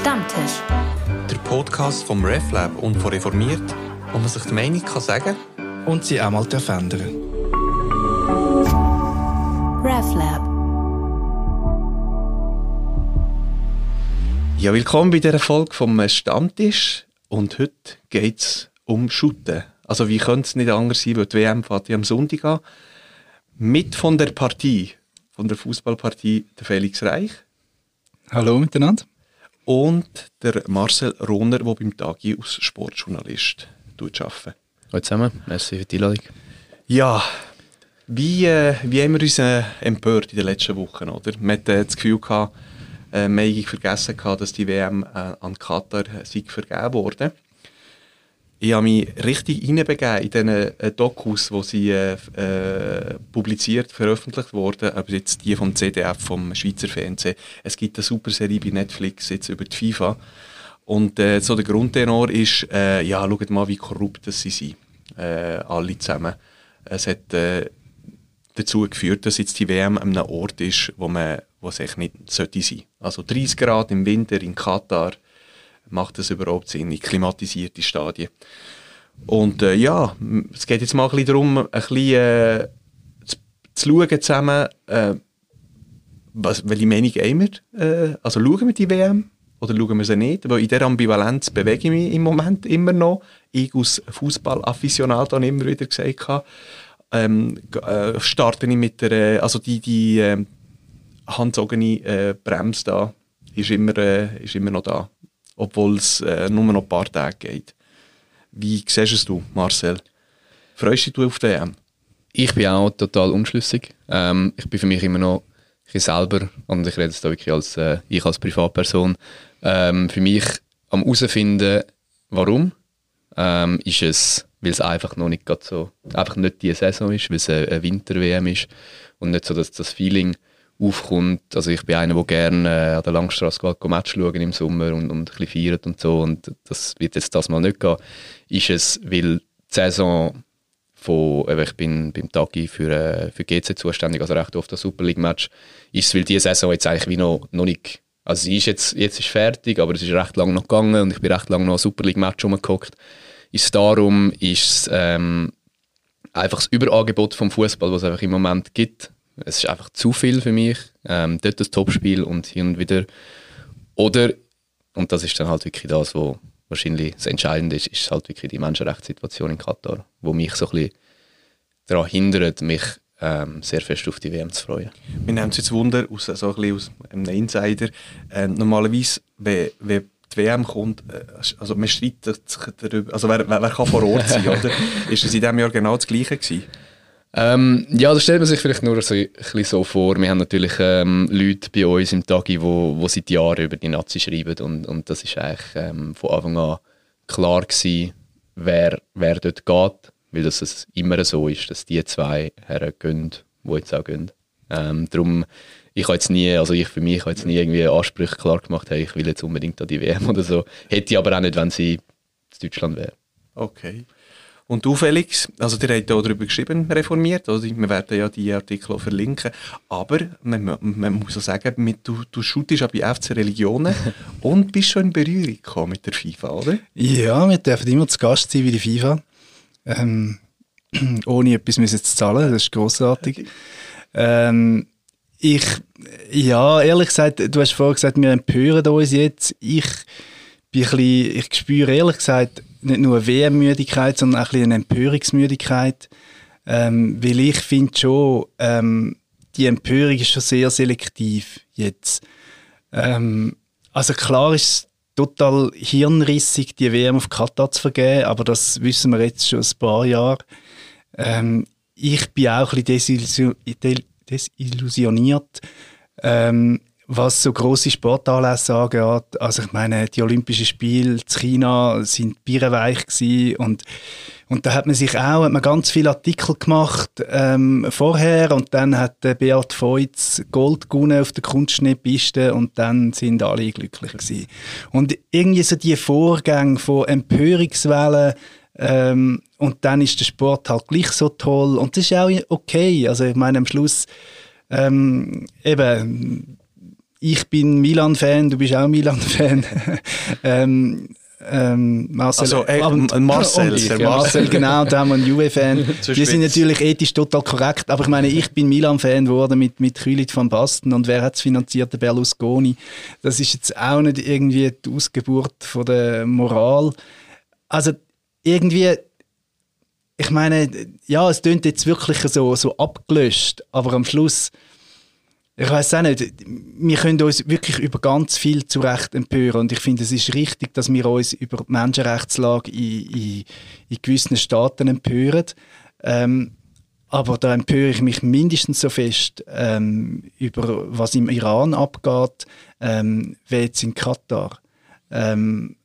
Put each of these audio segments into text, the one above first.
Stammtisch. Der Podcast vom RefLab und von Reformiert, wo man sich die Meinung kann sagen und sie auch mal ändern RefLab. Ja, willkommen bei dieser Folge vom Stammtisch. Und heute geht es um Schutten. Also wie könnte es nicht anders sein, weil die WM fährt ja am Sonntag an. Mit von der Partie, von der Fußballpartie, der Felix Reich. Hallo miteinander. Und der Marcel Rohner, der beim Tagi als Sportjournalist arbeitet. Hallo zusammen, merci für die Einladung. Ja, wie, äh, wie haben wir uns äh, empört in den letzten Wochen? Oder? Man hat äh, das Gefühl gehabt, äh, haben vergessen gehabt, dass die WM äh, an Katar äh, vergeben wurde. Ich habe mich richtig reinbegeben in diesen äh, Dokus, die sie äh, äh, publiziert, veröffentlicht wurden, aber jetzt die vom CDF, vom Schweizer Fernsehen. Es gibt eine super Serie bei Netflix jetzt über die FIFA. Und äh, so der Grundtenor ist, äh, ja, schaut mal, wie korrupt das sie sind, äh, alle zusammen. Es hat dazu geführt, dass jetzt die WM an einem Ort ist, wo man wo es echt nicht sollte sein. Also 30 Grad im Winter in Katar, macht das überhaupt Sinn, in klimatisierte Stadien. Und äh, ja, es geht jetzt mal ein bisschen darum, ein bisschen äh, zu, zu schauen zusammen, äh, was, welche Meinung haben wir? Äh, also schauen wir die WM oder schauen wir sie nicht? Weil in dieser Ambivalenz bewege ich mich im Moment immer noch. Ich als Fußball-Afficionado habe immer wieder gesagt, ähm, äh, starte ich mit der, äh, also die, die äh, handzogene Bremse da ist immer, ist immer noch da obwohl es äh, nur noch ein paar Tage geht. Wie siehst du Marcel? Freust du dich auf den EM? Ich bin auch total unschlüssig. Ähm, ich bin für mich immer noch ich selber, und ich rede jetzt wirklich als, äh, ich als Privatperson, ähm, für mich am herausfinden, warum, ähm, ist es, weil es einfach noch nicht so, einfach nicht die Saison ist, weil es eine Winter-WM ist und nicht so dass das Feeling, aufkommt. Also ich bin einer, der gerne äh, an der Langstrasse geht, Match schauen im Sommer und, und ein bisschen feiert und so und das wird jetzt das mal nicht gehen. Ist es, weil die Saison von, äh, ich bin beim Tagi für, äh, für GC zuständig, also recht oft das Super League Match, ist es, weil diese Saison jetzt eigentlich wie noch, noch nicht, also sie ist jetzt, jetzt ist fertig, aber es ist recht lange noch gegangen und ich bin recht lange noch Super League Match rumgeguckt. Ist es darum, ist es ähm, einfach das Überangebot vom Fußball, was es einfach im Moment gibt, es ist einfach zu viel für mich. Ähm, dort das Topspiel und hier und wieder. Oder, und das ist dann halt wirklich das, was wahrscheinlich das Entscheidende ist, ist halt wirklich die Menschenrechtssituation in Katar, wo mich so ein bisschen daran hindert, mich ähm, sehr fest auf die WM zu freuen. Wir nehmen es jetzt Wunder, aus, so ein bisschen aus einem Insider. Äh, normalerweise, wenn, wenn die WM kommt, äh, also man streitet sich darüber, also wer, wer, wer kann vor Ort sein, oder? Ist es in diesem Jahr genau das Gleiche gewesen? Ähm, ja, das stellt man sich vielleicht nur so, ein so vor. Wir haben natürlich ähm, Leute bei uns im Tagi, wo, wo seit Jahren über die Nazi schreiben und, und das ist eigentlich ähm, von Anfang an klar gewesen, wer, wer dort geht, weil das es immer so ist, dass die zwei Herren gehen, die jetzt auch gehen. Ähm, darum, ich habe jetzt nie, also ich für mich habe jetzt nie irgendwie Ansprüche klar gemacht, hey, ich will jetzt unbedingt an die WM oder so. Hätte ich aber auch nicht, wenn sie in Deutschland wäre. Okay. Und du, Felix, also ihr habt auch darüber geschrieben, reformiert, oder? wir werden ja die Artikel auch verlinken, aber man, man muss auch sagen, du, du shootest auch bei FC Religionen und bist schon in Berührung gekommen mit der FIFA, oder? Ja, wir dürfen immer zu Gast sein wie die FIFA, ähm, ohne etwas müssen zu zahlen, das ist grossartig. Ähm, ich, ja, ehrlich gesagt, du hast vorhin gesagt, wir empören uns jetzt. Ich bin ein bisschen, ich spüre ehrlich gesagt nicht nur eine WM-Müdigkeit, sondern auch ein eine Empörungsmüdigkeit. Ähm, weil ich finde schon, ähm, die Empörung ist schon sehr selektiv jetzt. Ähm, also klar ist es total hirnrissig, die WM auf Katar zu vergeben, aber das wissen wir jetzt schon ein paar Jahre. Ähm, ich bin auch ein bisschen desillusioniert. Was so große Sportanlässe angeht. Also ich meine, die Olympischen Spiele in China sind bierenweich und und da hat man sich auch hat man ganz viele Artikel gemacht ähm, vorher und dann hat der Beat Feutz Gold gewonnen auf der Kunstschneepiste und dann sind alle glücklich gewesen. Und irgendwie so die Vorgänge von Empörungswellen ähm, und dann ist der Sport halt gleich so toll und das ist auch okay. Also ich meine am Schluss ähm, eben ich bin Milan-Fan, du bist auch Milan-Fan. ähm, ähm, Marcel, Also, äh, und- Marcel, und, ja, Marcel, genau, der haben einen Juve-Fan. Die sind natürlich ethisch total korrekt, aber ich meine, ich bin Milan-Fan geworden mit, mit Kühlit van Basten und wer hat es finanziert? Der Berlusconi. Das ist jetzt auch nicht irgendwie die Ausgeburt von der Moral. Also irgendwie, ich meine, ja, es klingt jetzt wirklich so, so abgelöscht, aber am Schluss, ich weiß auch nicht, wir können uns wirklich über ganz viel zu Recht empören und ich finde, es ist richtig, dass wir uns über die Menschenrechtslage in, in, in gewissen Staaten empören. Ähm, aber da empöre ich mich mindestens so fest ähm, über was im Iran abgeht, ähm, wie jetzt in Katar. Ähm,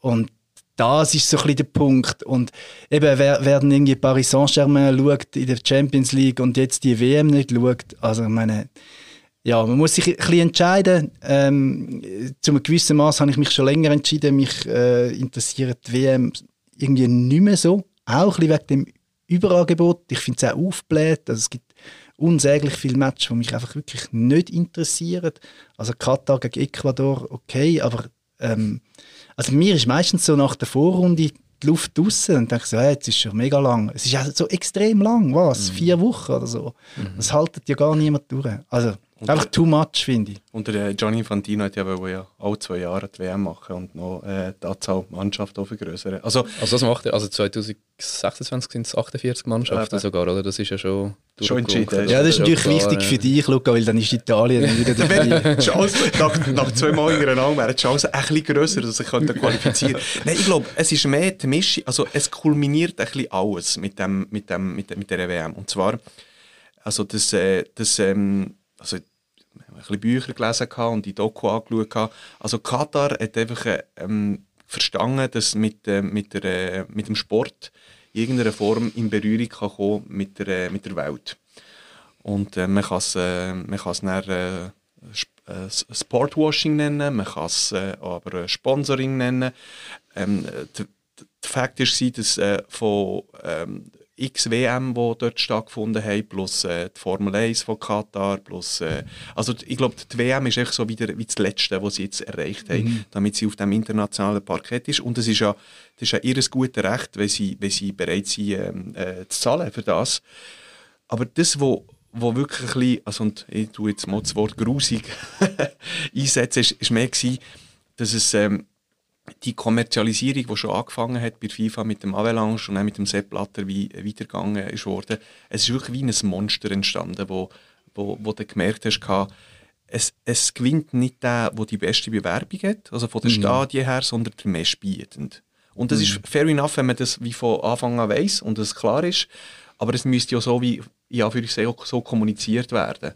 und das ist so ein bisschen der Punkt. Und eben, wer, wer irgendwie Paris Saint-Germain schaut in der Champions League und jetzt die WM nicht schaut, also ich meine, ja, man muss sich ein bisschen entscheiden. Ähm, zu einem gewissen Maß habe ich mich schon länger entschieden, mich äh, interessiert die WM irgendwie nicht mehr so. Auch ein bisschen wegen dem Überangebot. Ich finde es auch aufgebläht. Also es gibt unsäglich viele Matches, die mich einfach wirklich nicht interessieren. Also Katar gegen Ecuador, okay, aber ähm, also mir ist meistens so nach der Vorrunde die Luft draussen und denke so, ja, jetzt ist schon mega lang. Es ist ja so extrem lang, was? Vier Wochen oder so. Das haltet ja gar niemand durch. Also einfach too much, finde ich. Und der äh, Gianni Infantino hat ja, wollen ja alle zwei Jahre die WM machen und noch äh, die Anzahl Mannschaft auch vergrößern. Also, Also das macht er, also 2026 sind es 48 Mannschaften Eben. sogar, oder? Das ist ja schon Schon entschieden, ja. Das ist natürlich klar, wichtig ja. für dich, Luca, weil dann ist Italien wieder dabei. die Chance, nach, nach zwei Mal hintereinander wäre die Chance ein bisschen grösser, dass ich könnte qualifizieren könnte. Nein, ich glaube, es ist mehr die Mischung, also es kulminiert ein bisschen alles mit, dem, mit, dem, mit, der- mit der WM. Und zwar, also das, äh, das ähm, also ein bisschen Bücher gelesen und die Doku angeschaut. Also Katar hat einfach äh, ähm, verstanden, dass mit, äh, mit, der, äh, mit dem Sport in irgendeiner Form in Berührung kann kommen mit der, äh, mit der Welt. Und äh, man kann es äh, man dann, äh, äh, Sportwashing nennen, man kann es aber Sponsoring nennen. Ähm, äh, der Fakt ist, dass von ähm, x WM, die dort stattgefunden haben, plus äh, die Formel 1 von Katar, plus, äh, also ich glaube, die WM ist echt so wieder wie das Letzte, was sie jetzt erreicht haben, damit sie auf dem internationalen Parkett ist. Und das ist ja, das ist ja ihr gutes Recht, wenn sie, wenn sie bereit sind, ähm, äh, zu zahlen für das. Aber das, wo, wo wirklich ein bisschen, also und ich tue jetzt mal das Wort grusig einsetzen, ist, ist mehr gewesen, dass es ähm, die Kommerzialisierung, die schon angefangen hat bei FIFA mit dem Avalanche und dann mit dem Sepp Blatter wie weitergegangen ist worden, es ist wirklich wie ein Monster entstanden, wo, wo, wo du gemerkt hast, es, es gewinnt nicht der, der die beste Bewerbung hat, also von den Stadien her, sondern der Meistbietende. Und das ist fair enough, wenn man das wie von Anfang an weiss und es klar ist, aber es müsste ja so wie in Anführungszeichen auch so kommuniziert werden.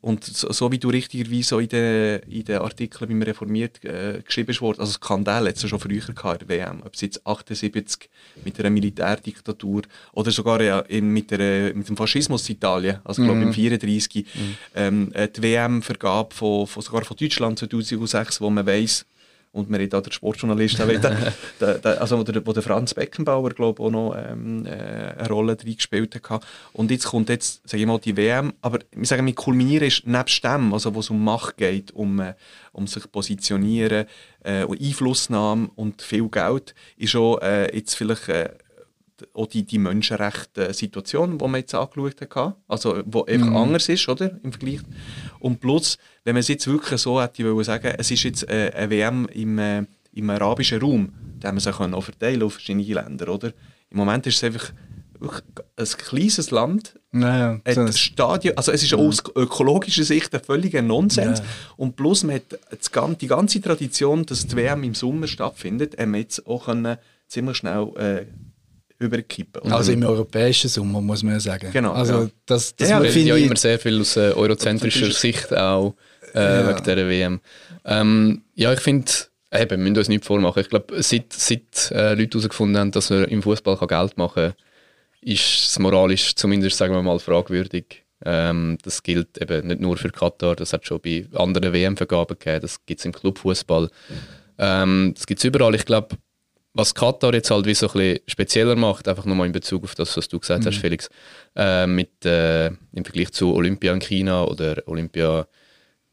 Und so, so wie du richtigerweise so in den, in den Artikeln beim Reformiert äh, geschrieben wurde, also Skandal hat es ja schon früher gehabt in der WM, ob es jetzt 78 mit einer Militärdiktatur oder sogar ja, in, mit, der, mit dem Faschismus in Italien, also ich glaube im 34, ähm, äh, die WM-Vergabe von, von, sogar von Deutschland 2006, wo man weiss, und wir reden auch der Sportjournalist, der, der, also wo der, wo der Franz Beckenbauer glaube auch noch ähm, äh, eine Rolle drin gespielt hat. Und jetzt kommt jetzt, sage ich mal, die WM, aber wir sagen, mit Kulminieren ist nebst dem, also wo es um Macht geht, um, äh, um sich positionieren, äh, um Einflussnahme und viel Geld, ist auch äh, jetzt vielleicht äh, auch die, die Menschenrechte-Situation, die man jetzt angeschaut hat, also wo einfach anders ist, oder, im Vergleich. Und plus, wenn man es jetzt wirklich so hätte wollen sagen, es ist jetzt äh, eine WM im, äh, im arabischen Raum, dann haben wir sich auch verteilen auf verschiedene Länder, oder? Im Moment ist es einfach ein kleines Land, Naja, hat so Stadion, also es ist aus ökologischer Sicht ein völliger Nonsens. Ja. Und plus man hat die ganze Tradition, dass die WM im Sommer stattfindet, haben wir jetzt auch können ziemlich schnell äh, überkippen. Also im europäischen Sommer, muss man ja sagen. Genau, Also ja. das, das Ja, ja, ja, ja immer sehr viel aus äh, eurozentrischer Sicht auch äh, wegen dieser WM. Ähm, ja, ich finde, eben, wir müssen uns nicht vormachen. Ich glaube, seit, seit äh, Leute herausgefunden haben, dass man im Fußball Geld machen kann, ist es moralisch zumindest, sagen wir mal, fragwürdig. Ähm, das gilt eben nicht nur für Katar, das hat schon bei anderen WM-Vergaben gegeben, das gibt es im Clubfußball. Ähm, das gibt es überall. Ich glaube, was Katar jetzt halt wie so ein bisschen spezieller macht, einfach nochmal in Bezug auf das, was du gesagt hast, Felix, äh, mit, äh, im Vergleich zu Olympia in China oder Olympia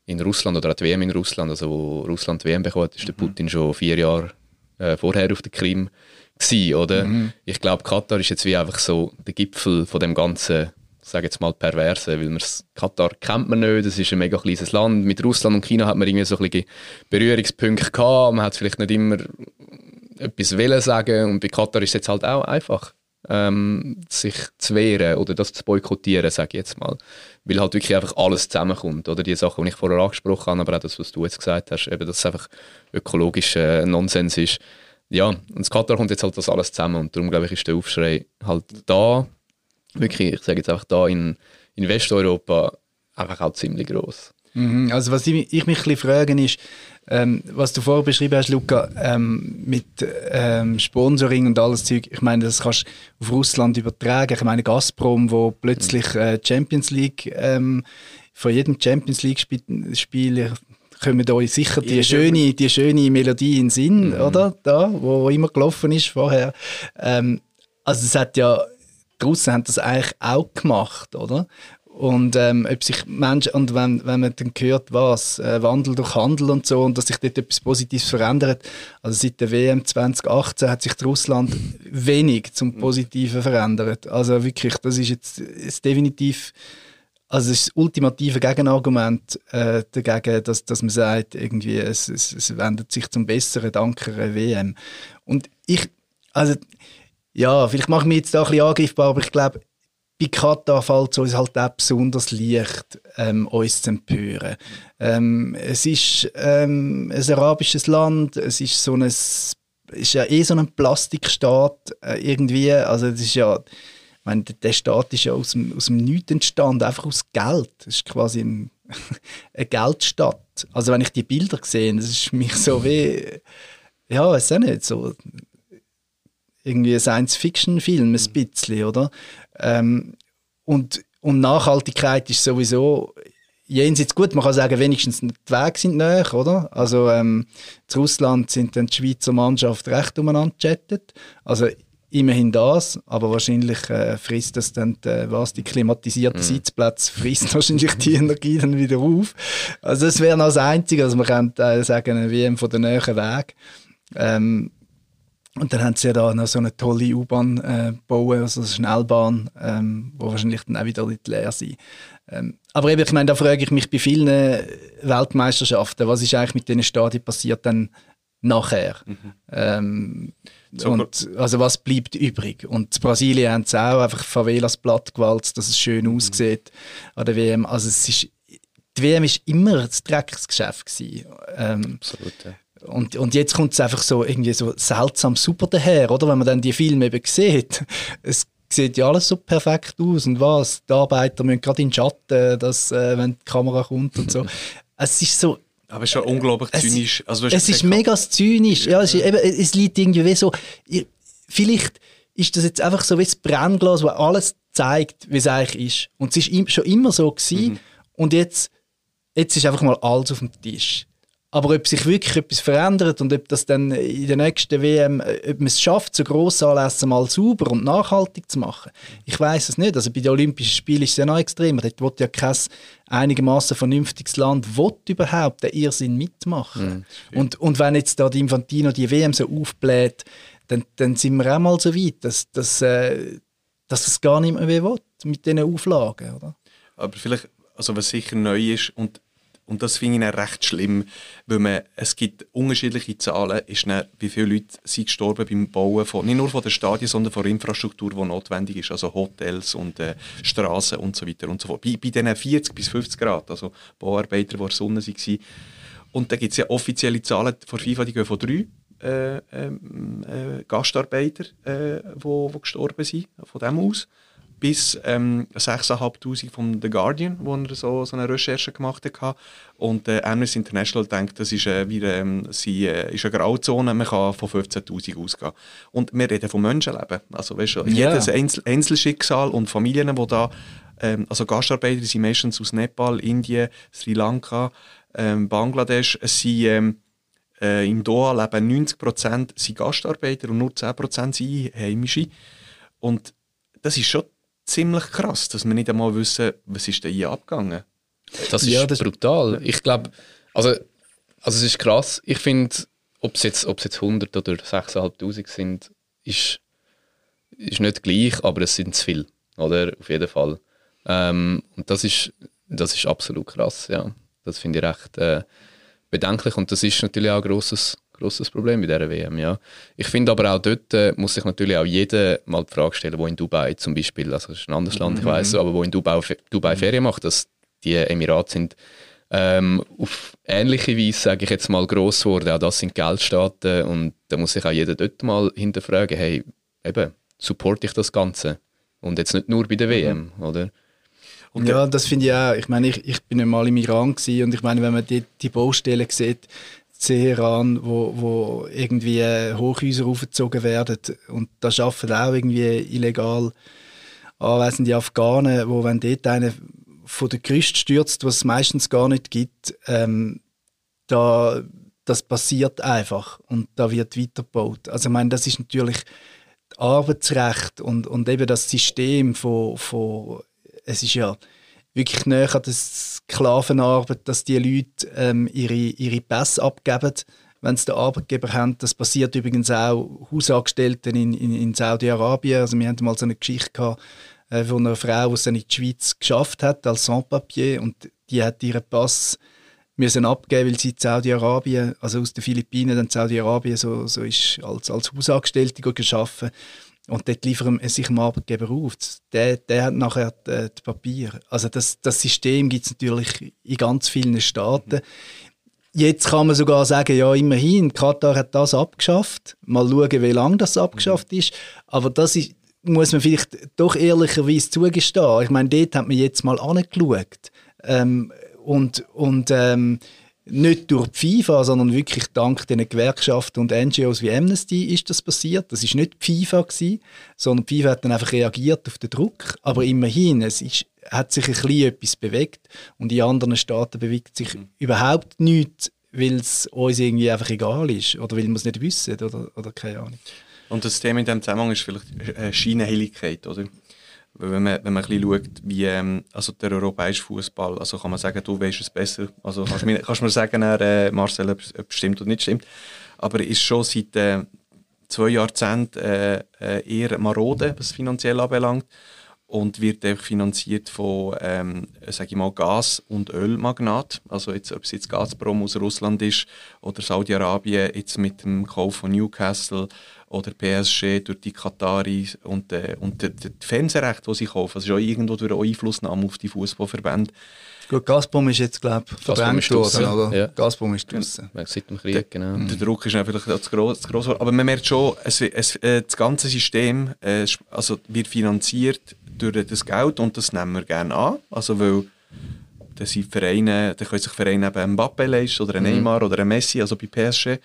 in Russland oder auch die WM in Russland, also wo Russland die WM bekommen hat, ist der Putin schon vier Jahre äh, vorher auf der Krim gewesen, oder? Mhm. Ich glaube, Katar ist jetzt wie einfach so der Gipfel von dem ganzen, sage jetzt mal perverse, weil man Katar kennt man nicht, es ist ein mega kleines Land. Mit Russland und China hat man irgendwie so ein bisschen Berührungspunkte gehabt, man hat vielleicht nicht immer etwas wollen sagen und bei Katar ist es jetzt halt auch einfach. Ähm, sich zu wehren oder das zu boykottieren, sage ich jetzt mal. Weil halt wirklich einfach alles zusammenkommt. Oder die Sachen, die ich vorher angesprochen habe, aber auch das, was du jetzt gesagt hast, eben, dass es einfach ökologischer Nonsens ist ja, und das Katar kommt jetzt halt das alles zusammen und darum glaube ich, ist der Aufschrei halt da, wirklich, ich sage jetzt einfach da in, in Westeuropa einfach auch ziemlich groß. Mhm, also was ich, ich mich ein frage ist, ähm, was du vorher beschrieben hast, Luca, ähm, mit ähm, Sponsoring und alles Zeug, ich meine, das kannst du auf Russland übertragen. Ich meine, Gazprom, wo plötzlich äh, Champions League, ähm, von jedem Champions League-Spiel, Spiel, kommen euch sicher die schöne, die schöne Melodie in den Sinn, mhm. oder? Da, wo, wo, immer gelaufen ist vorher. Ähm, also es hat ja, die Russen haben das eigentlich auch gemacht, oder? Und, ähm, ob sich Menschen, und wenn, wenn man dann hört, was, äh, Wandel durch Handel und so, und dass sich dort etwas Positives verändert, also seit der WM 2018 hat sich Russland wenig zum Positiven verändert. Also wirklich, das ist jetzt ist definitiv also das, ist das ultimative Gegenargument äh, dagegen, dass, dass man sagt, irgendwie, es, es, es wendet sich zum Besseren dank einer WM. Und ich, also, ja, vielleicht mache ich mich jetzt da ein bisschen angreifbar, aber ich glaube, bei Katar fällt es uns halt auch besonders leicht, ähm, uns zu empören. Ähm, es ist ähm, ein arabisches Land, es ist so ein, ist ja eh so ein Plastikstaat äh, irgendwie, also es ist ja meine, der Staat ist ja aus dem, aus dem Nichts entstanden, einfach aus Geld. Es ist quasi ein, eine Geldstadt. Also wenn ich die Bilder sehe, das ist mich so wie, ja, weiß auch nicht, so irgendwie ein Science-Fiction-Film, ein bisschen, oder? Ähm, und, und Nachhaltigkeit ist sowieso jenseits gut, man kann sagen, wenigstens die Wege sind näher, oder? Also ähm, in Russland sind dann die Schweizer Mannschaft recht umeinander gechattet. Also immerhin das, aber wahrscheinlich äh, frisst das dann äh, was die klimatisierten mm. Sitzplätze frisst wahrscheinlich die Energie dann wieder auf. Also das wäre noch das Einzige, also man könnte äh, sagen, eine WM von der näheren Weg. Ähm, und dann haben sie ja da noch so eine tolle U-Bahn äh, bauen, also eine Schnellbahn, ähm, wo wahrscheinlich dann auch wieder nicht leer sein. Ähm, aber eben, ich meine, da frage ich mich bei vielen Weltmeisterschaften, was ist eigentlich mit diesen Stadien passiert dann nachher? Mhm. Ähm, und, also was bleibt übrig? Und in Brasilien haben sie auch einfach Favelas platt gewalzt, dass es schön mhm. aussieht an der WM. Also es ist, die WM war immer das Drecksgeschäft gewesen. Ähm, Absolut, ja. Und, und jetzt kommt es einfach so irgendwie so seltsam super daher, oder? Wenn man dann die Filme eben sieht. Es sieht ja alles so perfekt aus und was. Die Arbeiter müssen gerade in den Schatten, dass, äh, wenn die Kamera kommt und so. es ist so aber es ist schon unglaublich zynisch. Also, es ist mega zynisch. Ja, es, ist, eben, es liegt irgendwie wie so. Vielleicht ist das jetzt einfach so wie das Brennglas, wo alles zeigt, wie es eigentlich ist. Und es ist schon immer so gewesen. Mhm. Und jetzt, jetzt ist einfach mal alles auf dem Tisch. Aber ob sich wirklich etwas verändert und ob das dann in der nächsten WM, ob man es schafft, so grosse Anlässe mal sauber und nachhaltig zu machen, ich weiß es nicht. Also bei den Olympischen Spielen ist es ja noch extremer. Dort wird ja kein einigermaßen vernünftiges Land will überhaupt den Irrsinn mitmachen. Mhm, und, und wenn jetzt da die Infantino die WM so aufbläht, dann, dann sind wir auch mal so weit, dass, dass, äh, dass es gar nicht mehr will mit diesen Auflagen. Oder? Aber vielleicht, also was sicher neu ist und und das finde ich recht schlimm, weil man, es gibt unterschiedliche Zahlen, ist dann, wie viele Leute sind gestorben beim Bauen von, nicht nur von der Stadien, sondern von der Infrastruktur, die notwendig ist, also Hotels und äh, Straßen und so weiter und so fort. Bei, bei diesen 40 bis 50 Grad, also Bauarbeiter, die in der Sonne waren. Und da gibt es ja offizielle Zahlen von FIFA, die gehen von drei äh, ähm, äh, Gastarbeiter, äh, wo, wo gestorben sind, von dem aus bis ähm, 6'500 von The Guardian, wo er so, so eine Recherche gemacht hat. Und äh, Amnesty International denkt, das ist, äh, wie, ähm, sie, äh, ist eine Grauzone, man kann von 15'000 ausgehen. Und wir reden von Menschenleben. Also weißt du, yeah. jedes Einzel Einzelschicksal und Familien, die da, ähm, also Gastarbeiter sind meistens aus Nepal, Indien, Sri Lanka, ähm, Bangladesch, sie ähm, äh, in Doha leben 90% sind Gastarbeiter und nur 10% sind Heimische. Und das ist schon ziemlich krass, dass wir nicht einmal wissen, was ist denn hier abgegangen. Das ist Ja, das- brutal. Ich glaube, also, also es ist krass. Ich finde, ob es jetzt, ob es jetzt 100 oder 6'500 sind, ist, ist nicht gleich, aber es sind zu viel. Oder? Auf jeden Fall. Ähm, und das ist, das ist absolut krass, ja. Das finde ich recht äh, bedenklich und das ist natürlich auch ein grosses, grosses Problem bei dieser WM, ja. Ich finde aber auch dort äh, muss sich natürlich auch jeder mal die Frage stellen, wo in Dubai zum Beispiel, also das ist ein anderes Land, ich weiß, aber wo in Dubai, Dubai Ferien macht, dass die Emirate sind ähm, auf ähnliche Weise, sage ich jetzt mal, gross geworden. Auch das sind Geldstaaten und da muss sich auch jeder dort mal hinterfragen, hey, eben, supporte ich das Ganze? Und jetzt nicht nur bei der WM, oder? Und ja, das finde ich auch. Ich meine, ich, ich bin einmal im Iran gewesen und ich meine, wenn man die, die Baustellen sieht, Teheran, wo, wo irgendwie Hochhäuser aufgezogen werden und da arbeiten auch irgendwie illegal anwesende Afghanen, wo wenn dort einer von der Küste stürzt, was es meistens gar nicht gibt, ähm, da, das passiert einfach und da wird weitergebaut. Also ich meine, das ist natürlich Arbeitsrecht und, und eben das System von, von es ist ja wirklich näher an der Sklavenarbeit, dass die Leute ähm, ihre, ihre Pässe abgeben, wenn sie den Arbeitgeber haben. Das passiert übrigens auch Hausangestellten in, in, in Saudi-Arabien. Also wir hatten mal so eine Geschichte gehabt, äh, von einer Frau, die es in die Schweiz geschafft hat als Sans-Papier und die hat ihren Pass müssen abgeben, weil sie in Saudi-Arabien, also aus den Philippinen, dann Saudi-Arabien so, so ist als, als Hausangestellte geschaffen und dort liefern sie sich dem Arbeitgeber auf. Der, der hat nachher die, die Papiere. Also das, das System gibt es natürlich in ganz vielen Staaten. Jetzt kann man sogar sagen, ja immerhin, Katar hat das abgeschafft. Mal schauen, wie lange das abgeschafft ist. Aber das ist, muss man vielleicht doch ehrlicherweise zugestehen. Ich meine, dort hat man jetzt mal angeschaut. Ähm, und, und ähm, nicht durch die FIFA, sondern wirklich dank den Gewerkschaften und NGOs wie Amnesty ist das passiert. Das ist nicht die FIFA gewesen, sondern die FIFA hat dann einfach reagiert auf den Druck. Aber immerhin, es ist, hat sich ein bisschen etwas bewegt und in anderen Staaten bewegt sich mhm. überhaupt nichts, weil es uns irgendwie einfach egal ist oder weil wir es nicht wissen oder, oder keine Ahnung. Und das Thema in diesem Zusammenhang ist vielleicht äh, Scheinheiligkeit, oder? Wenn man, wenn man ein schaut, wie ähm, also der europäische Fußball, also kann man sagen, du weißt es besser. Also kannst mir, kannst mir sagen, äh, Marcel, ob es stimmt oder nicht stimmt. Aber ist schon seit äh, zwei Jahrzehnten äh, eher marode, was finanziell anbelangt. Und wird einfach finanziert von, ähm, sage ich mal, Gas- und Ölmagnat. Also jetzt, ob es jetzt Gazprom aus Russland ist oder Saudi-Arabien jetzt mit dem Kauf von Newcastle oder PSG durch die Kataris und, äh, und die, die Fernsehrechte, die sie kaufen. Das ist auch irgendwo durch eine Einflussnahme auf die Fußballverbände. Gut, Gazprom ist jetzt, glaube ich, verdrängt worden, oder? Ja. Gazprom ist draussen. Ja, seit dem Krieg, genau. Der Druck ist natürlich zu groß, zu groß. Aber man merkt schon, es, es, äh, das ganze System äh, also wird finanziert durch das Geld und das nehmen wir gerne an. Also weil da sind Vereine, da können sich Vereine eben Mbappe leisten oder ein Neymar oder ein Messi, also bei PSG.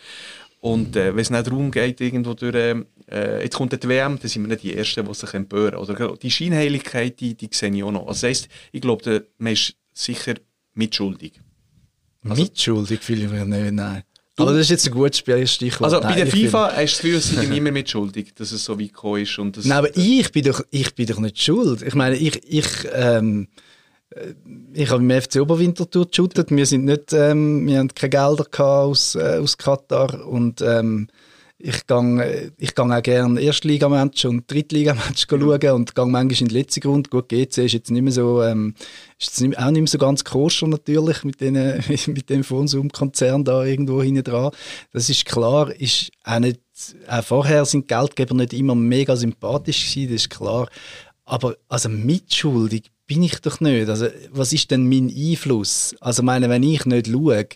Und äh, wenn es nicht darum geht, irgendwo durch, äh, jetzt kommt die WM, dann sind wir nicht die Ersten, die sich empören. Oder die Scheinheiligkeit, die, die sehe ich auch noch. Also das heisst, ich glaube, man ist sicher mitschuldig. Also, mitschuldig fühle ich mich nicht, nein. Du? Aber das ist jetzt ein gutes Stichwort. Also bei der FIFA hast du das Gefühl, es sind niemand mitschuldig, dass es so weit gekommen ist. Und das, nein, aber ich bin, doch, ich bin doch nicht schuld. Ich meine, ich... ich ähm, ich habe im FC Oberwinterthur geshootet. Wir sind nicht, ähm, wir haben keine Gelder aus, äh, aus Katar und ähm, ich gehe ich gang auch gerne Erstligamatch und Drittligamatch schauen und gehe manchmal in die letzte Runde. Gut, GC ist jetzt nicht mehr so, ähm, ist jetzt nicht, auch nicht mehr so ganz koscher natürlich mit, den, mit dem Konsumkonzern da irgendwo hinten dran. Das ist klar, ist auch nicht, auch vorher sind Geldgeber nicht immer mega sympathisch gewesen, das ist klar. Aber also mitschuldig bin ich doch nicht. Also was ist denn mein Einfluss? Also meine, wenn ich nicht schaue,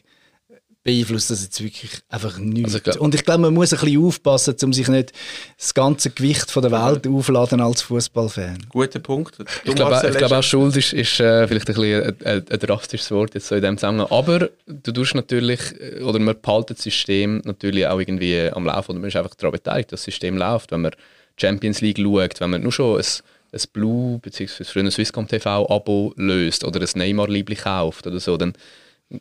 beeinflusst das jetzt wirklich einfach nichts. Also ich und ich glaube, man muss ein bisschen aufpassen, um sich nicht das ganze Gewicht von der Welt ja. aufladen als Fußballfan. Guter Punkt. Du ich glaube glaub auch Schuld ist, ist äh, vielleicht ein, bisschen ein, ein, ein, drastisches Wort jetzt so in dem Zusammenhang. Aber du tust natürlich, oder man behaltet das System natürlich auch irgendwie am Laufen oder man ist einfach daran beteiligt, dass das System läuft. Wenn man Champions League schaut, wenn man nur schon ein, ein Blue bzw. früher ein Swisscom TV Abo löst oder ein Neymar-Liebling kauft oder so, dann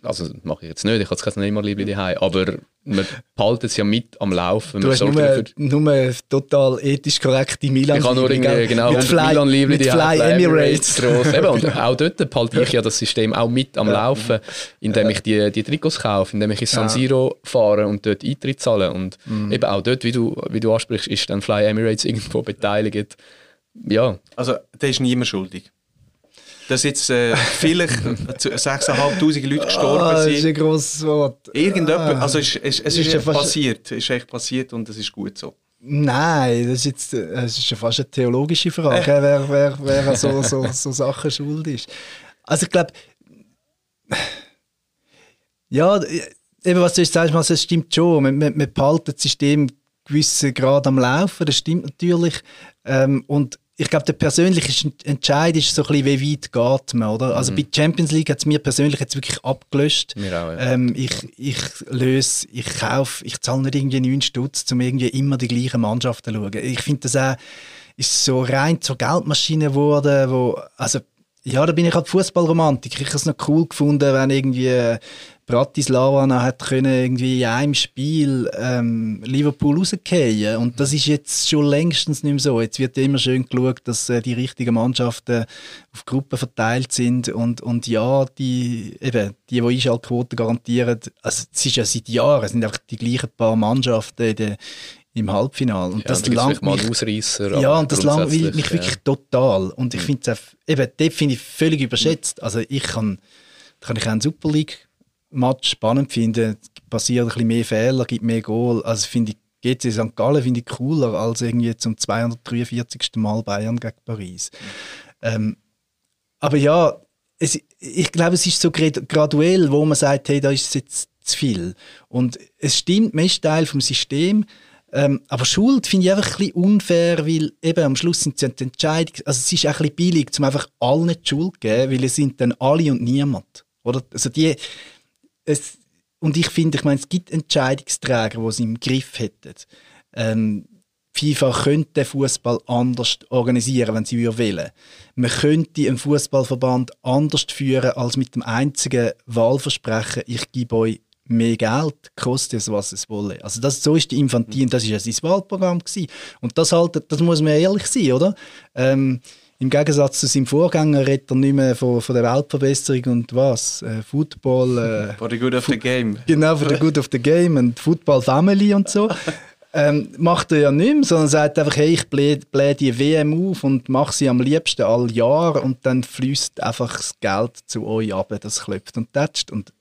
also das mache ich jetzt nicht, ich habe kein Neymar-Liebli daheim, aber man behaltet es ja mit am Laufen. Du hast nur, dafür- nur total ethisch korrekte milan ich habe nur irgendwie, genau, mit 100 Fly, Milan-Liebli mit daheim, Fly Emirates. gross. Eben, und auch dort behalte ich ja das System auch mit am Laufen, indem ich die, die Trikots kaufe, indem ich ins San. Siro fahre und dort Eintritt zahle. Und Mhm. eben auch dort, wie du, wie du ansprichst, ist dann Fly Emirates irgendwo beteiligt. Ja, Also, da ist niemand schuldig. Dass jetzt äh, vielleicht zu 6'500 Leute gestorben Ah, das ist sind. ein grosses Wort. Irgendjemand, Ah. also es, es, es ist, ist fast- passiert, es ist echt passiert und es ist gut so. Nein, das ist jetzt äh, das ist ja fast eine theologische Frage, wer, wer, wer an so, so, so Sachen schuld ist. Also ich glaube, ja, eben was du jetzt sagst, also, es stimmt schon. Man, man, man behaltet das System gewissen Grad am Laufen, das stimmt natürlich. Ähm, und ich glaube, der persönliche Entscheid ist so ein bisschen, wie weit geht man, oder? Also bei Champions League hat es mir persönlich jetzt wirklich abgelöscht. Mir auch, ja. ähm, ich, ich löse, ich kaufe, ich zahle nicht irgendwie 9 Stutz, um irgendwie immer die gleichen Mannschaften zu schauen. Ich finde das auch, ist so rein zur Geldmaschine geworden, wo, also, ja, da bin ich halt Fußballromantiker. Ich habe es noch cool gefunden, wenn irgendwie Bratislava hat können irgendwie in einem Spiel ähm, Liverpool rausgehen Und das ist jetzt schon längstens nicht mehr so. Jetzt wird ja immer schön geschaut, dass äh, die richtigen Mannschaften auf Gruppen verteilt sind und, und ja, die, eben, die, die Einschaltquoten garantieren, also es ist ja seit Jahren, es sind einfach die gleichen paar Mannschaften in der, im Halbfinale. Und ja das langt mal Ausreißer. ja, und das langweilt mich wirklich ja. total. Und ich finde es eben, dort finde ich völlig überschätzt. Also ich kann, kann ich auch einen Super League-Match spannend finden. Es passiert ein bisschen mehr Fehler, gibt mehr Goal. Also finde ich, GC St. Gallen finde ich cooler als irgendwie zum 243. Mal Bayern gegen Paris. Ähm, aber ja, es, ich glaube, es ist so grad- graduell, wo man sagt, hey, da ist es jetzt zu viel. Und es stimmt, man ist Teil vom System, ähm, aber Schuld finde ich einfach ein bisschen unfair, weil eben am Schluss sind die Entscheidung, also es ist auch ein bisschen billig, um einfach allen die Schuld zu geben, weil es sind dann alle und niemand. Oder? Also die, es, und ich finde, ich meine, es gibt Entscheidungsträger, die es im Griff hätten. Ähm, FIFA könnte den Fußball anders organisieren, wenn sie wollen. Man könnte einen Fußballverband anders führen als mit dem einzigen Wahlversprechen: Ich gebe euch mehr Geld, koste es was es wolle. Also das, so ist die Infantin, das ist ja sein Wahlprogramm gewesen. Und das halt, das muss man ehrlich sein, oder? Ähm, Im Gegensatz zu seinem Vorgänger redet er nicht mehr von, von der Weltverbesserung und was? Äh, Football. Äh, For the good of the game. Genau, für the good of the game und Football Family und so. Ähm, macht er ja nicht mehr, sondern sagt einfach, hey, ich blähe, die WM auf und mache sie am liebsten all Jahr und dann fließt einfach das Geld zu euch ab, das klopft und tätscht und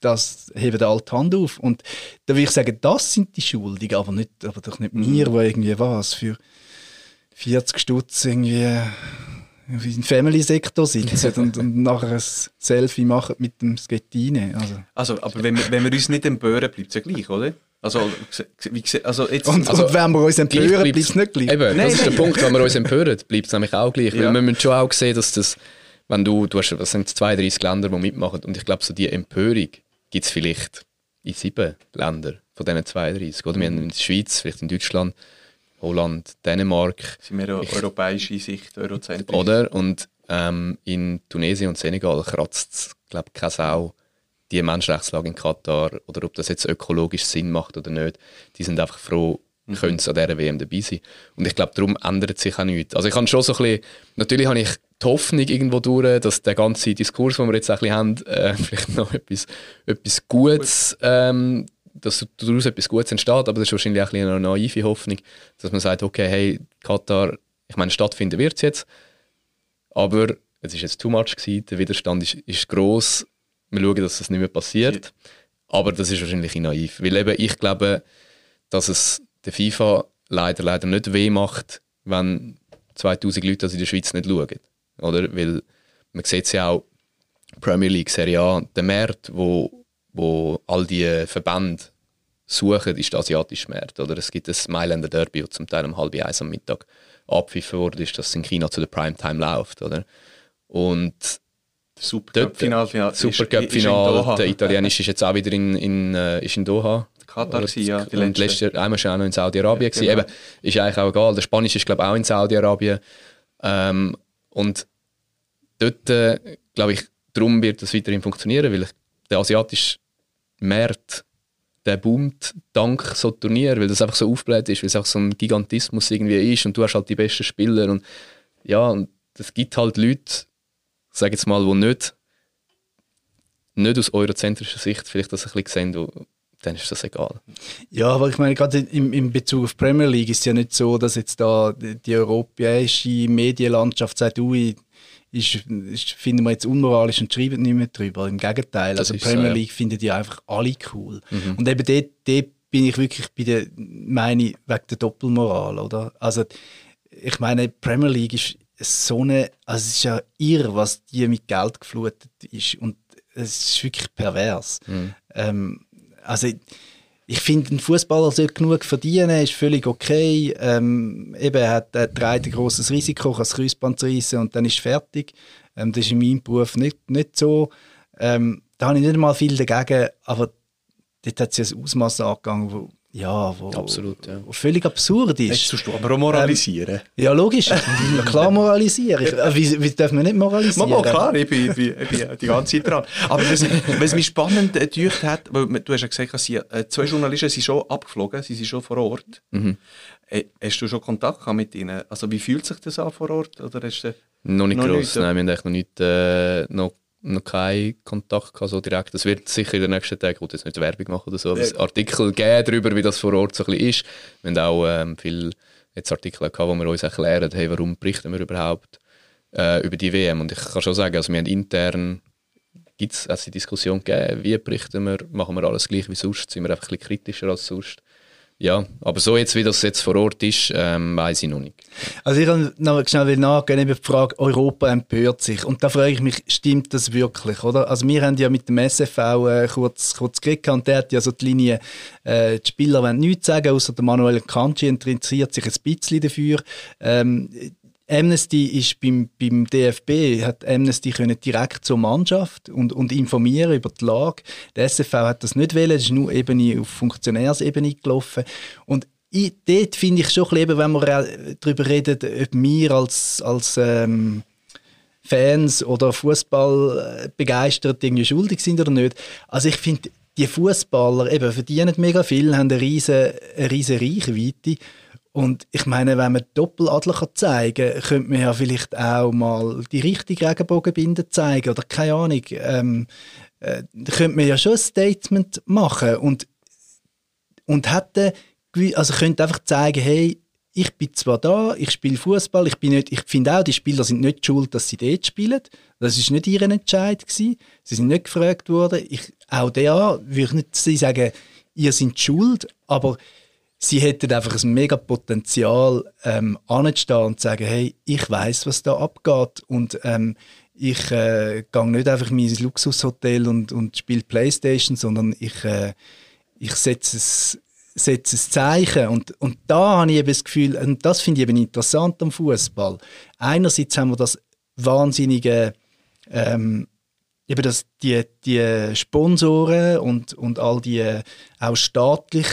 das hebt alle die Hand auf. Und da würde ich sagen, das sind die Schuldigen, aber, nicht, aber doch nicht wir, die irgendwie was für 40 Stutz irgendwie im Family-Sektor sitzen und, und nachher ein Selfie machen mit dem Schettine. Also. Also, aber wenn wir, wenn wir uns nicht empören, bleibt es ja gleich, oder? Also, wie, also jetzt... Und, Also, und wenn wir uns empören, bleibt es nicht gleich. Eben, Nein, das ist der nein. Punkt, wenn wir uns empören, bleibt es nämlich auch gleich. Ja. Weil wir müssen schon auch sehen, dass das, wenn du, du hast, was sind 32 Länder, die mitmachen, und ich glaube, so die Empörung gibt es vielleicht in sieben Ländern von diesen 32. Oder? Wir haben in der Schweiz, vielleicht in Deutschland, Holland, Dänemark, sind wir eine europäische Sicht, eurozentrisch. oder? Und ähm, in Tunesien und Senegal kratzt es, glaube ich, keine Sau die Menschenrechtslage in Katar oder ob das jetzt ökologisch Sinn macht oder nicht. Die sind einfach froh, können sie an dieser WM dabei sein. Und ich glaube, darum ändert sich auch nichts. Also ich habe schon so ein bisschen, natürlich habe ich die Hoffnung irgendwo durch, dass der ganze Diskurs, den wir jetzt ein bisschen haben, äh, vielleicht noch etwas, etwas Gutes, ähm, dass daraus etwas Gutes entsteht, aber das ist wahrscheinlich auch ein eine naive Hoffnung, dass man sagt, okay, hey, Katar, ich meine, stattfinden wird es jetzt, aber es ist jetzt too much gewesen, der Widerstand ist, ist gross, wir schauen, dass das nicht mehr passiert, aber das ist wahrscheinlich naiv, weil eben ich glaube, dass es der FIFA leider, leider nicht weh macht, wenn 2000 Leute das in der Schweiz nicht schauen, oder? Weil man sieht es ja auch, Premier League, Serie A, der Markt, wo, wo all die Verbände suchen, ist der asiatische Markt. Oder es gibt ein Mailänder Derby, das zum Teil um halb eins am Mittag abpfiffen wurde, ist, dass es in China zu der Primetime läuft. Oder? Und Supercup-Final. Final, Supercup-Final, der italienische ist jetzt auch wieder in, in, äh, ist in Doha. Katar gewesen, ja, die und letzte. letztes Jahr, einmal schon auch noch in Saudi-Arabien. Ja, genau. Eben, ist eigentlich auch egal. Der Spanische ist, glaube ich, auch in Saudi-Arabien. Ähm, und dort, äh, glaube ich, darum wird das weiterhin funktionieren, weil ich der asiatische Markt, der boomt dank so Turnier, weil das einfach so aufgebläht ist, weil es einfach so ein Gigantismus irgendwie ist und du hast halt die besten Spieler und ja, und es gibt halt Leute, sage jetzt mal, die nicht, nicht aus eurozentrischer Sicht vielleicht das ein bisschen sehen, wo, dann ist das egal. Ja, aber ich meine, gerade im, im Bezug auf Premier League ist es ja nicht so, dass jetzt da die europäische Medienlandschaft sagt, ui, ist, ist, finden wir jetzt unmoralisch und schreiben nicht mehr drüber. Im Gegenteil, das also Premier so, League ja. finden die einfach alle cool. Mhm. Und eben dort, dort bin ich wirklich bei der, meine, wegen der Doppelmoral, oder? Also, ich meine, Premier League ist so eine, also es ist ja irre, was die mit Geld geflutet ist und es ist wirklich pervers. Mhm. Ähm, also ich finde, ein Fußballer sollte genug verdienen, ist völlig okay. Ähm, eben, er hat, er trägt ein grosses Risiko, kann das Kreuzband reissen und dann ist fertig. Ähm, das ist in meinem Beruf nicht, nicht so. Ähm, da habe ich nicht mal viel dagegen, aber dort hat es ein Ausmaß angegangen, wo ja, wo, Absolut, ja. wo völlig absurd ist. Jetzt du aber auch moralisieren. Ähm, ja, logisch. klar moralisieren. Ich, äh, wie, wie darf man nicht moralisieren? Mal, klar, ich bin, ich, bin, ich bin, die ganze Zeit dran. Aber was, was mich spannend äh, gedacht hat, weil du hast ja gesagt, dass sie, äh, zwei Journalisten sind schon abgeflogen, sie sind schon vor Ort. Mhm. Äh, hast du schon Kontakt mit ihnen? Also wie fühlt sich das an vor Ort? Oder hast du noch nicht noch gross, nicht, nein, wir haben eigentlich noch nicht äh, noch noch keinen Kontakt gehabt, so direkt. Das wird sicher in den nächsten Tagen, ich will jetzt nicht Werbung machen oder so, aber ja. Artikel geben darüber, wie das vor Ort so ein bisschen ist. Wir haben auch ähm, viele jetzt Artikel gehabt, wo wir uns erklären, hey, warum berichten wir überhaupt äh, über die WM. Und ich kann schon sagen, also wir haben intern gibt es also die Diskussion gegeben, wie berichten wir, machen wir alles gleich wie sonst, sind wir einfach ein bisschen kritischer als sonst. Ja, aber so jetzt, wie das jetzt vor Ort ist, ähm, weiß ich noch nicht. Also ich kann noch schnell nachgehen, über die Frage, Europa empört sich. Und da frage ich mich, stimmt das wirklich, oder? Also wir haben ja mit dem SFV äh, kurz, kurz geredet und der hat ja so die Linie, äh, die Spieler wollen nichts sagen, außer der Manuel Kanji interessiert sich ein bisschen dafür. Ähm, Amnesty ist beim, beim DFB, hat Amnesty können direkt zur Mannschaft und, und informieren über die Lage. Der SFV hat das nicht wollen, das ist nur Ebene auf Funktionärsebene gelaufen. Und ich, dort finde ich schon bisschen, wenn wir darüber reden, ob wir als, als ähm, Fans oder Fußball begeistert irgendwie schuldig sind oder nicht. Also ich finde, die Fußballer verdienen mega viel, haben eine riesige Reichweite und ich meine, wenn man Doppeladler zeigen kann, könnte man ja vielleicht auch mal die richtige Regenbogenbinde zeigen oder keine Ahnung. Ähm, äh, könnte man ja schon ein Statement machen und, und hätte, also könnte einfach zeigen, hey, ich bin zwar da, ich spiele Fußball, ich ich finde auch, die Spieler sind nicht schuld, dass sie dort spielen. Das ist nicht ihr Entscheid gewesen. Sie sind nicht gefragt worden. Ich, auch der würde ich nicht sagen, ihr seid schuld, aber sie hätten einfach ein mega Potenzial, ähm, anzustehen und zu sagen, hey, ich weiß, was da abgeht und ähm, ich äh, gehe nicht einfach in mein Luxushotel und, und spiele Playstation, sondern ich, äh, ich setze es setze ein Zeichen. Und, und da habe ich eben das Gefühl, und das finde ich eben interessant am Fußball. Einerseits haben wir das wahnsinnige, ähm, eben das, die, die Sponsoren und, und all die äh, auch staatlich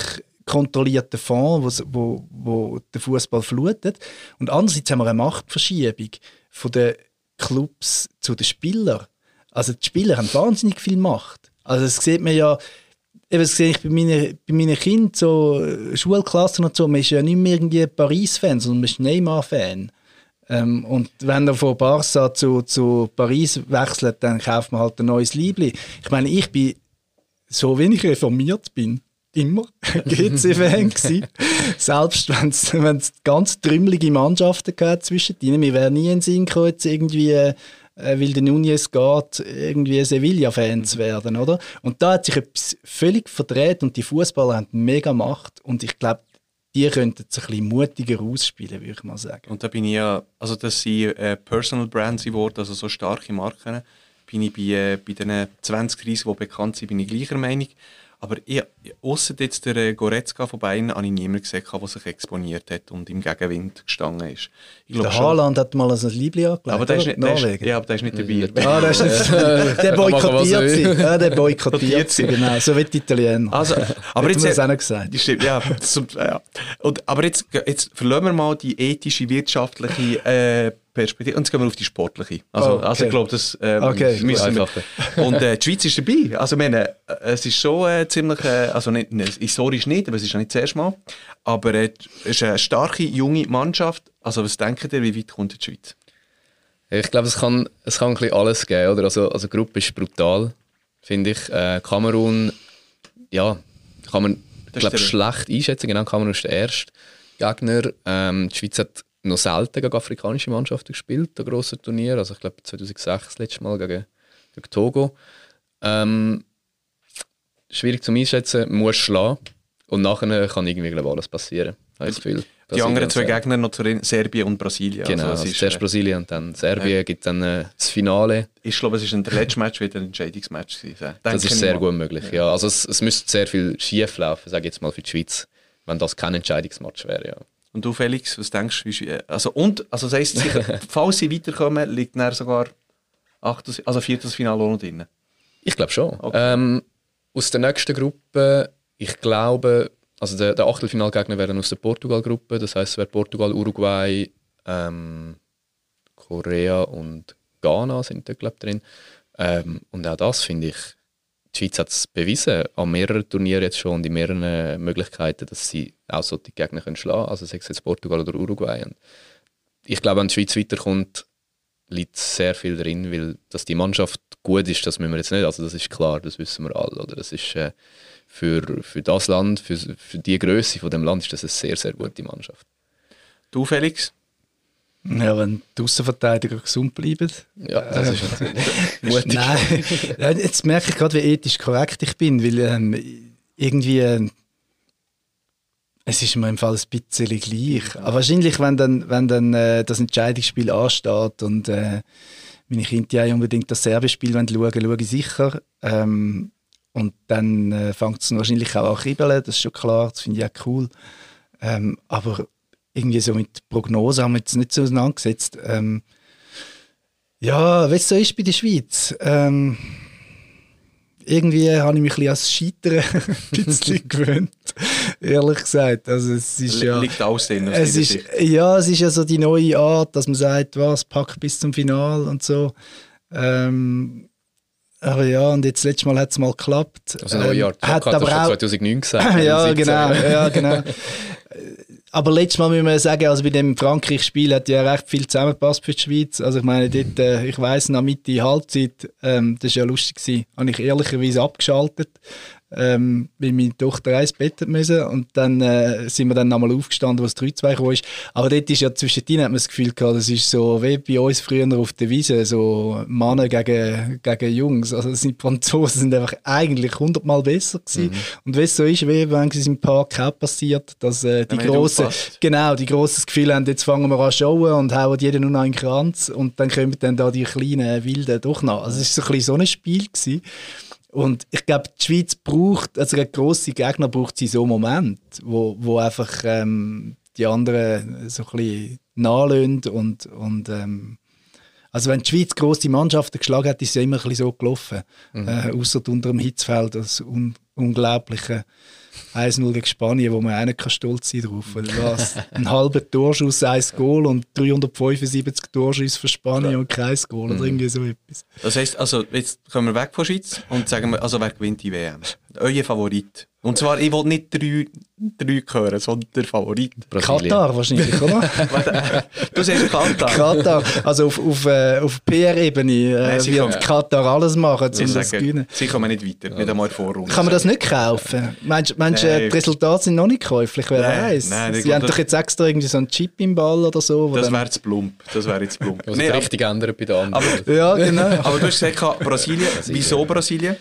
kontrollierten Fonds, wo, wo, der Fußball flutet. Und andererseits haben wir eine Machtverschiebung von den Clubs zu den Spielern. Also die Spieler haben wahnsinnig viel Macht. Also das sieht man ja, eben das sehe ich bei meinen, bei meinen Kindern, so Schulklassen und so, man ist ja nicht mehr irgendwie Paris-Fan, sondern man ist Neymar-Fan. Ähm, und wenn er von Barca zu, zu Paris wechselt, dann kauft man halt ein neues Liebling. Ich meine, ich bin, so wenig reformiert bin, immer GC-Fan Selbst wenn es ganz trümmelige Mannschaften gab zwischen ihnen. Wir wären nie in Sinn gekommen, jetzt irgendwie, äh, weil der Nunez geht, irgendwie Sevilla-Fans werden, oder? Und da hat sich etwas völlig verdreht und die Fußballer haben mega Macht und ich glaube, die könnten sich ein bisschen mutiger ausspielen, würde ich mal sagen. Und da bin ich ja, also dass sie äh, Personal Brands geworden, also so starke Marken, bin ich bei, äh, bei den 20, 30, die bekannt sind, bin ich gleicher Meinung. Aber ausser jetzt der äh, Goretzka von Bayern, habe ich niemanden gesehen, der sich exponiert hat und im Gegenwind gestanden ist. Ich Der Haaland hat mal ein Liebling angelegt. Aber der ist nicht, der ist, ja, aber der ist nicht dabei. Ah, der, ist nicht, der er boykottiert sie. Ja, der boykottiert sie, genau. So wie die Italiener. Also, aber jetzt, das auch noch gesagt. Stimmt, ja. Zum, ja. Und, aber jetzt, jetzt verlassen wir mal die ethische, wirtschaftliche äh, Perspektive und jetzt gehen wir auf die sportliche. Also, Oh, okay. also ich glaube, das ähm, Okay, müssen wir. Und äh, die Schweiz ist dabei. Also ich meine, äh, es ist schon äh, ziemlich, äh, also nicht, ne, historisch nicht, aber es ist ja nicht das erste Mal, aber äh, es ist eine starke, junge Mannschaft. Also was denkt ihr, wie weit kommt die Schweiz? Ich glaube, es kann, es kann ein bisschen alles geben. Oder? Also, also die Gruppe ist brutal, finde ich. Äh, Kamerun, ja, kann man glaub, schlecht einschätzen. Genau, Kamerun ist der erste Gegner. Ähm, die Schweiz hat noch selten gegen afrikanische Mannschaften gespielt, ein grosser Turnier. Also ich glaube 2006 das letzte Mal gegen, gegen Togo. Ähm, schwierig zu einschätzen, muss schlagen. Und nachher kann irgendwie glaub, alles passieren. Habe ich Gefühl. Die anderen zwei. Gegner noch Serbien und Brasilien. Genau, also, also es ist, zuerst äh, Brasilien und dann Serbien gibt dann äh, das Finale. ich glaube, es ist ein, der letzte Match wieder ein Entscheidungsmatch gewesen. Das ist sehr gut möglich. Ja. Also es, es müsste sehr viel schief laufen, sage ich jetzt mal für die Schweiz, wenn das kein Entscheidungsmatch wäre. Ja. Und du, Felix, was denkst du? Also, und, also das heisst, sicher, falls sie weiterkommen, liegt dann sogar Achtes, also Viertelfinale auch noch drin. Ich glaube schon. Okay. Ähm, aus der nächsten Gruppe, ich glaube, also der, der Achtelfinalgegner wären aus der Portugal-Gruppe, das heißt es wäre Portugal, Uruguay, ähm, Korea und Ghana sind da glaube ich drin. Ähm, und auch das finde ich, die Schweiz hat es bewiesen, an mehreren Turnieren jetzt schon und in mehreren äh, Möglichkeiten, dass sie auch solche Gegner können schlagen können, also sei es jetzt Portugal oder Uruguay. Und ich glaube, wenn die Schweiz weiterkommt, liegt sehr viel drin, weil dass die Mannschaft gut ist, das müssen wir jetzt nicht, also das ist klar, das wissen wir alle, oder? Das ist äh, für, für das Land, für, für die Größe von dem Land ist das eine sehr, sehr gute Mannschaft. Du, Felix? Ja, wenn die Außenverteidiger gesund bleiben. Ja, das ist natürlich mutig. Nein, jetzt merke ich gerade, wie ethisch korrekt ich bin, weil ähm, irgendwie äh, es ist mir im Fall ein bisschen gleich. Aber wahrscheinlich, wenn dann, wenn dann äh, das Entscheidungsspiel ansteht und äh, meine Kinder ja unbedingt das Serbenspiel schauen wollen, schaue ich sicher. Ähm, und dann äh, fängt es wahrscheinlich auch an kribbeln, das ist schon klar, das finde ich auch cool. Ähm, aber irgendwie so mit Prognosen haben wir jetzt nicht so auseinandergesetzt. Ähm, ja, es so ist bei der Schweiz. Ähm, irgendwie habe ich mich ein bisschen ans Scheitern ein bisschen gewöhnt, ehrlich gesagt. Also es ist ja, Liegt Aussehen aus es ist, Sicht. ja, es ist ja so die neue Art, dass man sagt, was, pack bis zum Final und so. Ähm, aber ja, und jetzt letztes Mal hat es mal geklappt. Also neue Jahr, hat hat aber auch, 2009 gesagt. ja, 17. genau, ja, genau. Aber letztes Mal müssen wir sagen, also bei dem Frankreich-Spiel hat ja recht viel zusammengepasst für die Schweiz. Also ich meine, dort, äh, ich weiss, nach Mitte Halbzeit, ähm, das war ja lustig, habe ich ehrlicherweise abgeschaltet, ähm, weil meine Tochter ins Bett hat müssen und dann äh, sind wir dann nochmal aufgestanden, was 3-2 gekommen ist. Aber dort ist ja zwischendrin, hat man das Gefühl gehabt, das ist so wie bei uns früher auf der Wiese, so Männer gegen, gegen Jungs. Also das sind die Franzosen sind einfach eigentlich hundertmal besser gewesen. Und wie es so ist, wie wenn es im Park auch passiert, dass äh, die Wenn Grossen, genau, die Grossen das Gefühl haben, jetzt fangen wir an zu schauen und hauen jeden nur noch einen Kranz und dann kommen dann da die kleinen Wilden doch noch. Also es war so ein bisschen so ein Spiel gewesen. Und ich glaube, die Schweiz braucht, also gegen grosse Gegner braucht sie so einen Moment, wo, wo einfach ähm, die anderen so ein bisschen nachlösen und, und ähm, also wenn die Schweiz grosse Mannschaften geschlagen hat, ist es ja immer ein bisschen so gelaufen. Äh, Außer unter dem Hitzfeld, das un unglaubliche 1-0 gegen Spanien, wo man auch nicht stolz sein drauf. Was? Ein halber Torschuss, ein Goal und 375 Torschüsse für Spanien und kein Goal oder irgendwie so etwas. Das heisst, also jetzt kommen wir weg von Schweiz und sagen wir, also wer gewinnt die WM? Euer Favorit. Und zwar, ich will nicht drei, drei hören, sondern der Favorit. Brasilien. Katar wahrscheinlich, oder? Du sagst Katar. Katar. Also auf, auf, äh, auf PR-Ebene äh, wird kommen- Katar alles machen, um Ich das zu gewinnen. sie kommen nicht weiter, nicht einmal Vorrunde. Kann man das nicht kaufen? Meinst du, meinst, du, Nein. die Resultate sind noch nicht käuflich? Wer Nein, weiß? nein, Sie haben das- doch jetzt extra irgendwie so einen Chip im Ball oder so. Das dann- wäre zu plump. Das wäre jetzt plump. Also Nee, aber, richtig ändern bei den anderen. ja, genau. aber du hast gesagt, Brasilien. Wieso Brasilien?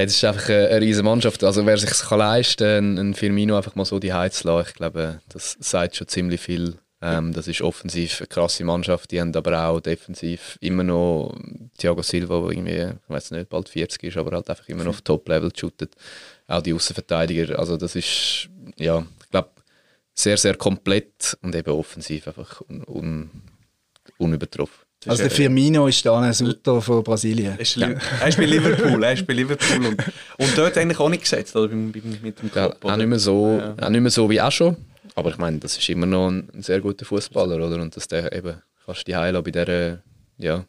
Ja, das ist einfach eine, riesige Mannschaft. Also wer sich kann leisten kann, einen Firmino einfach mal so die Heiz zu lassen, ich glaube, das sagt schon ziemlich viel Ähm, das ist offensiv eine krasse Mannschaft, die haben aber auch defensiv immer noch Thiago Silva, der irgendwie, ich weiß nicht, bald 40 ist, aber halt einfach immer noch auf Top-Level shootet. Auch die Außenverteidiger, also das ist, ja, ich glaube, sehr, sehr komplett und eben offensiv einfach un, un, unübertroffen. Also der Firmino ist da ein Sutter von Brasilien. Er ist, Li- er ist bei Liverpool, er ist bei Liverpool und, und dort eigentlich auch nicht gesetzt, oder? Beim, beim, mit dem Ja, Club, auch, oder? nicht mehr so, Ja. auch nicht mehr so wie auch schon. Aber ich meine, das ist immer noch ein, ein sehr guter Fußballer, oder? Und dass der eben kannst die Heile bei dieser, ja,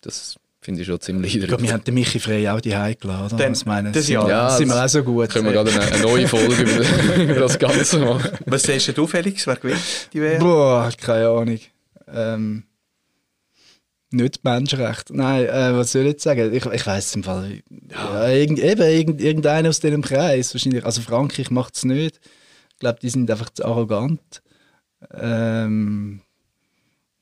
das finde ich schon ziemlich Ich glaube, wir haben den Michi Frey auch die Heim geladen. Dann- Was meinen das Sie? ja. Ja, sind wir auch so gut. Können wir gerade eine, eine neue Folge über, über das Ganze machen. Was sagst du, Felix? Wer gewinnt die WM? Boah, keine Ahnung. Ähm, nicht Menschenrechte. Nein, äh, was soll ich jetzt sagen? Ich, ich weiß im Fall. Ja. irgend, eben irgend, irgendeiner aus diesem Kreis. Wahrscheinlich. Also Frankreich macht es nicht. Ich glaube, die sind einfach zu arrogant. Ähm,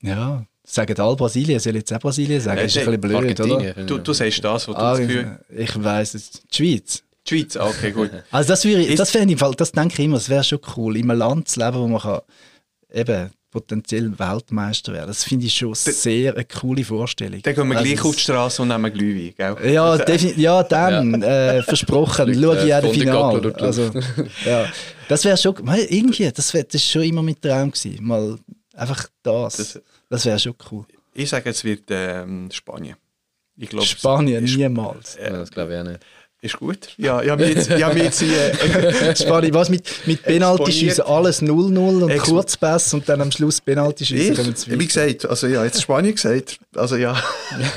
ja, sagen alle Brasilien. Soll ich jetzt auch Brasilien sagen? Äh, ist ein bisschen blöd, oder? Du, du sagst das, was du Ah, das Gefühl ich weiß es. Die Schweiz. Die Schweiz, ah, okay, gut. Also das Ist- das fände ich, das denke ich immer, das wäre schon cool, in einem Land zu leben, wo man kann, eben potenziell Weltmeister werden. Das finde ich schon sehr eine coole Vorstellung. Dann gehen wir Also gleich auf die Straße und nehmen Glühwein, gell? Ja, ja dann, Äh, versprochen, Fliegt, schau ich äh, auch Gabler Finale. Also, ja, das wäre schon, mal, irgendwie, das wäre das ist schon immer mein Traum gewesen, mal einfach das, Das- das, wäre schon cool. Ich sage, es wird ähm, Spanien. Ich glaube, Spanien niemals. Ja, das glaube ich auch nicht. Ist gut. Ja, habe mich jetzt hier, Spanien, was mit, mit Penalty Exponiert. schießen, alles 0-0 und Ex- Kurzpass und dann am Schluss Penalty schießen, kommen Ich, sie wie gesagt, also ja, jetzt Spanien gesagt, also ja,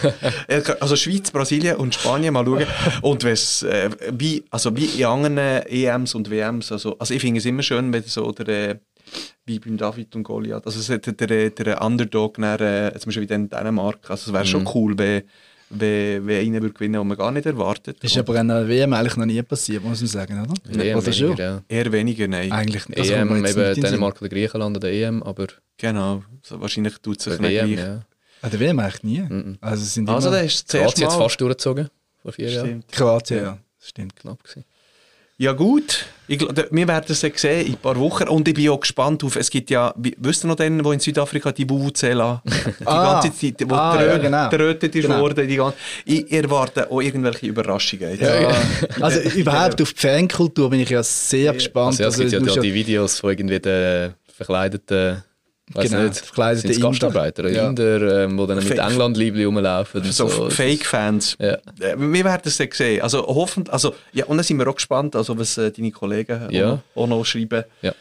also Schweiz, Brasilien und Spanien mal schauen. Und wenn's, äh, wie, also wie in anderen EMs und WMs, also, also ich finde es immer schön, wenn so der, äh, wie beim David und Goliath, also so der, der, der Underdog, dann, äh, zum Beispiel wie in Dänemark, also es wäre schon cool, wenn, wenn, wenn einer würde gewinnen, den man gar nicht erwartet. Das ist aber an der WM eigentlich noch nie passiert, muss man sagen, oder? EM oder schon? weniger, ja. Eher weniger, nein. Eigentlich das kommt EM, eben nicht. Dänemark oder Griechenland an der EM, aber Genau, so wahrscheinlich tut es sich nicht WM, gleich. ja. An der WM eigentlich nie. Also, es sind Also immer das ist Kroatien hat es fast durchgezogen, vor vier Jahren. Kroatien, ja. Stimmt. Knapp gewesen. Ja gut, ich, wir werden es ja sehen in ein paar Wochen und ich bin auch gespannt auf, es gibt ja, wisst ihr noch den, wo in Südafrika die Vuvuzela, die Ah. ganze Zeit, wo Ah, trö- ja, genau. trötet ist Genau. worden, die ganze, ich erwarte auch irgendwelche Überraschungen. Ja. Also überhaupt auf die Fankultur bin ich ja sehr gespannt. Also, ja, es gibt ja, da die Videos von irgendwie den verkleideten, weiß Genau, nicht, verkleidete Inder. Gastarbeiter oder Ja. Inder, ähm, die dann mit England-Liebli rumlaufen. so so. Fake-Fans. Ja. Äh, Wir werden es dann sehen. Also hoffentlich, also, ja, und dann sind wir auch gespannt, also, was äh, deine Kollegen Ja. auch, noch, auch noch schreiben. Ja.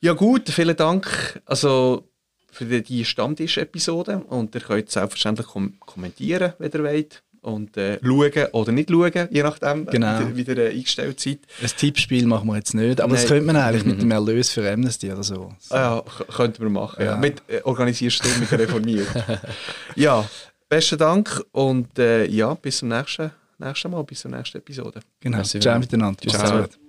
Ja gut, vielen Dank also, für die, die Stammtisch-Episode und ihr könnt selbstverständlich kom kommentieren, wenn ihr wollt und äh, schauen oder nicht schauen, je nachdem, Genau. wie ihr, äh, eingestellt seid. Ein Tippspiel machen wir jetzt nicht, aber das Nein. könnte man eigentlich mit dem Erlös für Amnesty oder so. Ah, ja, k- könnten wir machen. Ja. Ja. Mit, äh, organisierst du mit reformiert. ja, besten Dank und äh, ja, bis zum nächsten, nächsten Mal, bis zur nächsten Episode. Genau. Ciao miteinander. Tschüss Ciao. zusammen.